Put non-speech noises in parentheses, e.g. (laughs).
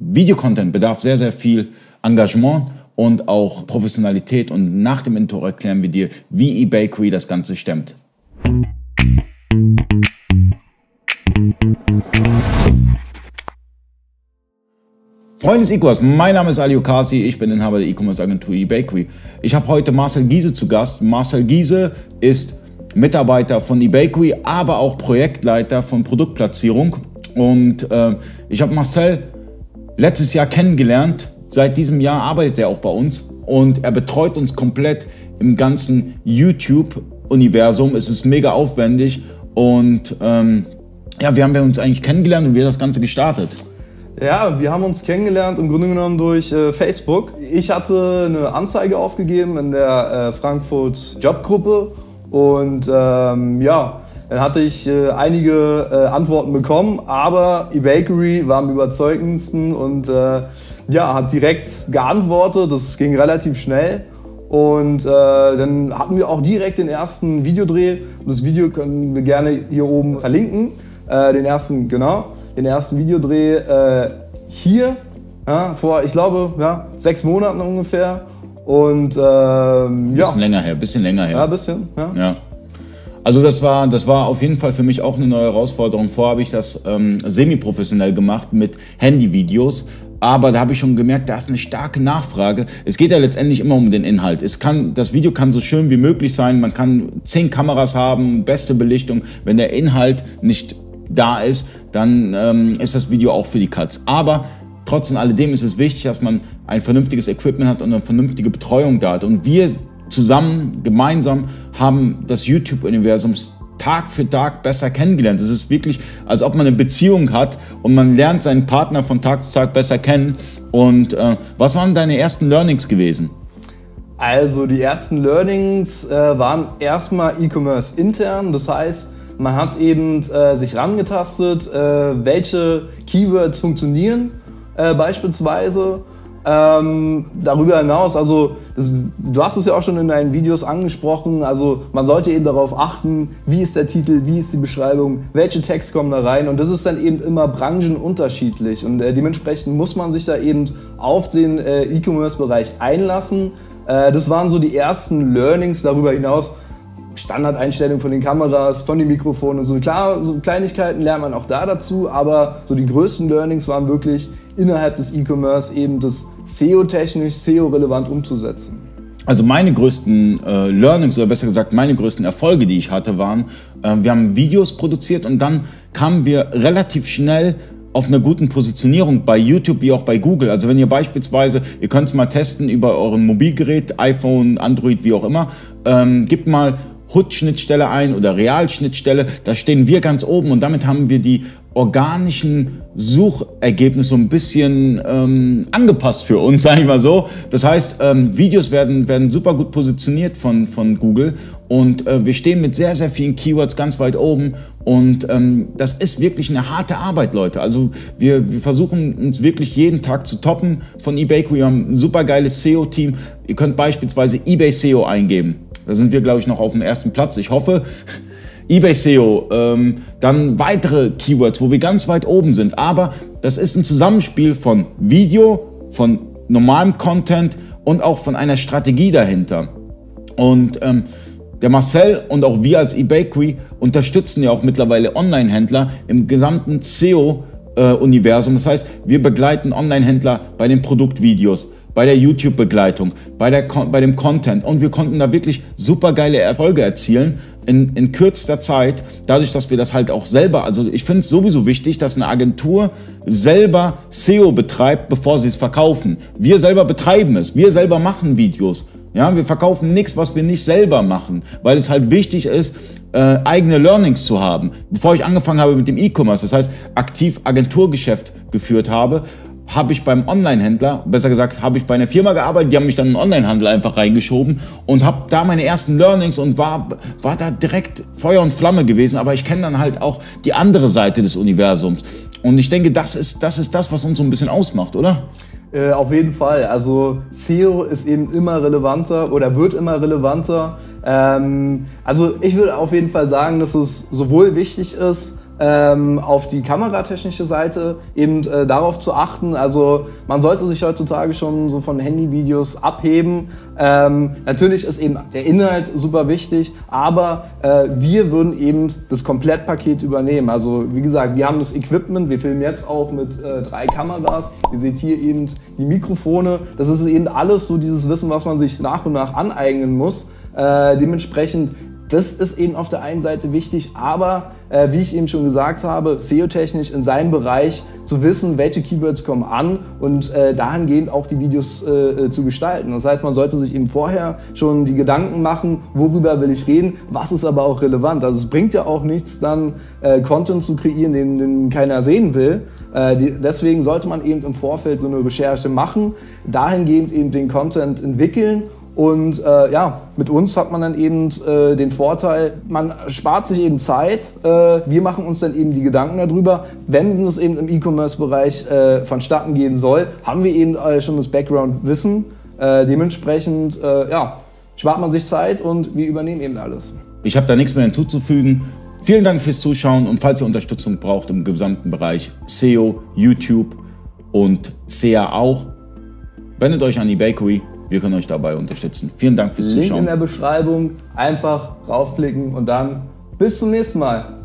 Videocontent bedarf sehr, sehr viel Engagement und auch Professionalität. Und nach dem Intro erklären wir dir, wie eBakery das Ganze stemmt. Freunde des E-Commerce, mein Name ist Ali Okasi, ich bin Inhaber der E-Commerce Agentur eBakery. Ich habe heute Marcel Giese zu Gast. Marcel Giese ist Mitarbeiter von eBakery, aber auch Projektleiter von Produktplatzierung. Und äh, ich habe Marcel letztes Jahr kennengelernt. Seit diesem Jahr arbeitet er auch bei uns und er betreut uns komplett im ganzen YouTube-Universum. Es ist mega aufwendig und ähm, ja, wie haben wir uns eigentlich kennengelernt und wie hat das Ganze gestartet? Ja, wir haben uns kennengelernt im Grunde genommen durch äh, Facebook. Ich hatte eine Anzeige aufgegeben in der äh, Frankfurt Jobgruppe und ähm, ja, dann hatte ich äh, einige äh, Antworten bekommen, aber eBakery war am überzeugendsten und äh, ja, hat direkt geantwortet. Das ging relativ schnell. Und äh, dann hatten wir auch direkt den ersten Videodreh. Das Video können wir gerne hier oben verlinken. Äh, den ersten, genau, den ersten Videodreh äh, hier ja, vor, ich glaube, ja, sechs Monaten ungefähr. Und ähm, ja. Bisschen länger her, bisschen länger her. Ja, bisschen, ja. ja. Also das war, das war auf jeden Fall für mich auch eine neue Herausforderung. Vorher habe ich das ähm, semi-professionell gemacht mit Handyvideos. Aber da habe ich schon gemerkt, da ist eine starke Nachfrage. Es geht ja letztendlich immer um den Inhalt. Es kann, das Video kann so schön wie möglich sein. Man kann zehn Kameras haben, beste Belichtung. Wenn der Inhalt nicht da ist, dann ähm, ist das Video auch für die Cuts. Aber trotz alledem ist es wichtig, dass man ein vernünftiges Equipment hat und eine vernünftige Betreuung da hat. Und wir zusammen, gemeinsam haben das YouTube-Universum Tag für Tag besser kennengelernt. Es ist wirklich, als ob man eine Beziehung hat und man lernt seinen Partner von Tag zu Tag besser kennen. Und äh, was waren deine ersten Learnings gewesen? Also die ersten Learnings äh, waren erstmal E-Commerce intern. Das heißt, man hat eben äh, sich rangetastet, äh, welche Keywords funktionieren äh, beispielsweise ähm, darüber hinaus, also das, du hast es ja auch schon in deinen Videos angesprochen, also man sollte eben darauf achten, wie ist der Titel, wie ist die Beschreibung, welche Texte kommen da rein und das ist dann eben immer branchenunterschiedlich und äh, dementsprechend muss man sich da eben auf den äh, E-Commerce-Bereich einlassen. Äh, das waren so die ersten Learnings darüber hinaus. Standardeinstellungen von den Kameras, von den Mikrofonen und so. Klar, so Kleinigkeiten lernt man auch da dazu, aber so die größten Learnings waren wirklich innerhalb des E-Commerce eben das SEO-technisch, SEO-relevant umzusetzen? Also meine größten äh, Learnings oder besser gesagt meine größten Erfolge, die ich hatte, waren, äh, wir haben Videos produziert und dann kamen wir relativ schnell auf einer guten Positionierung bei YouTube wie auch bei Google. Also wenn ihr beispielsweise, ihr könnt es mal testen über euren Mobilgerät, iPhone, Android, wie auch immer, ähm, gebt mal HUD-Schnittstelle ein oder Realschnittstelle, da stehen wir ganz oben und damit haben wir die organischen Suchergebnisse so ein bisschen ähm, angepasst für uns, (laughs) sage ich mal so. Das heißt, ähm, Videos werden, werden super gut positioniert von, von Google und äh, wir stehen mit sehr, sehr vielen Keywords ganz weit oben und ähm, das ist wirklich eine harte Arbeit, Leute. Also wir, wir versuchen uns wirklich jeden Tag zu toppen von eBay. Wir haben ein super geiles SEO-Team. Ihr könnt beispielsweise eBay SEO eingeben. Da sind wir, glaube ich, noch auf dem ersten Platz. Ich hoffe, eBay SEO, ähm, dann weitere Keywords, wo wir ganz weit oben sind. Aber das ist ein Zusammenspiel von Video, von normalem Content und auch von einer Strategie dahinter. Und ähm, der Marcel und auch wir als eBakery unterstützen ja auch mittlerweile Online-Händler im gesamten SEO-Universum. Das heißt, wir begleiten Online-Händler bei den Produktvideos, bei der YouTube-Begleitung, bei, bei dem Content. Und wir konnten da wirklich super geile Erfolge erzielen in, in kürzester Zeit, dadurch, dass wir das halt auch selber, also ich finde es sowieso wichtig, dass eine Agentur selber SEO betreibt, bevor sie es verkaufen. Wir selber betreiben es, wir selber machen Videos. Ja, wir verkaufen nichts, was wir nicht selber machen, weil es halt wichtig ist, äh, eigene Learnings zu haben. Bevor ich angefangen habe mit dem E-Commerce, das heißt aktiv Agenturgeschäft geführt habe, habe ich beim Online-Händler, besser gesagt, habe ich bei einer Firma gearbeitet, die haben mich dann in den Online-Handel einfach reingeschoben und habe da meine ersten Learnings und war, war da direkt Feuer und Flamme gewesen, aber ich kenne dann halt auch die andere Seite des Universums. Und ich denke, das ist, das ist das, was uns so ein bisschen ausmacht, oder? Äh, auf jeden Fall. Also SEO ist eben immer relevanter oder wird immer relevanter. Ähm, also ich würde auf jeden Fall sagen, dass es sowohl wichtig ist, ähm, auf die kameratechnische Seite eben äh, darauf zu achten. Also man sollte sich heutzutage schon so von Handyvideos abheben. Ähm, natürlich ist eben der Inhalt super wichtig, aber äh, wir würden eben das Komplettpaket übernehmen. Also wie gesagt, wir haben das Equipment, wir filmen jetzt auch mit äh, drei Kameras. Ihr seht hier eben die Mikrofone. Das ist eben alles so dieses Wissen, was man sich nach und nach aneignen muss. Äh, dementsprechend das ist eben auf der einen Seite wichtig, aber äh, wie ich eben schon gesagt habe, SEO-technisch in seinem Bereich zu wissen, welche Keywords kommen an und äh, dahingehend auch die Videos äh, äh, zu gestalten. Das heißt, man sollte sich eben vorher schon die Gedanken machen, worüber will ich reden, was ist aber auch relevant. Also es bringt ja auch nichts, dann äh, Content zu kreieren, den, den keiner sehen will. Äh, die, deswegen sollte man eben im Vorfeld so eine Recherche machen, dahingehend eben den Content entwickeln und äh, ja, mit uns hat man dann eben äh, den Vorteil, man spart sich eben Zeit. Äh, wir machen uns dann eben die Gedanken darüber. Wenn es eben im E-Commerce-Bereich äh, vonstatten gehen soll, haben wir eben schon das Background-Wissen. Äh, dementsprechend äh, ja, spart man sich Zeit und wir übernehmen eben alles. Ich habe da nichts mehr hinzuzufügen. Vielen Dank fürs Zuschauen und falls ihr Unterstützung braucht im gesamten Bereich SEO, YouTube und SEA auch, wendet euch an die Bakery. Wir können euch dabei unterstützen. Vielen Dank fürs Link Zuschauen. in der Beschreibung. Einfach raufklicken und dann bis zum nächsten Mal.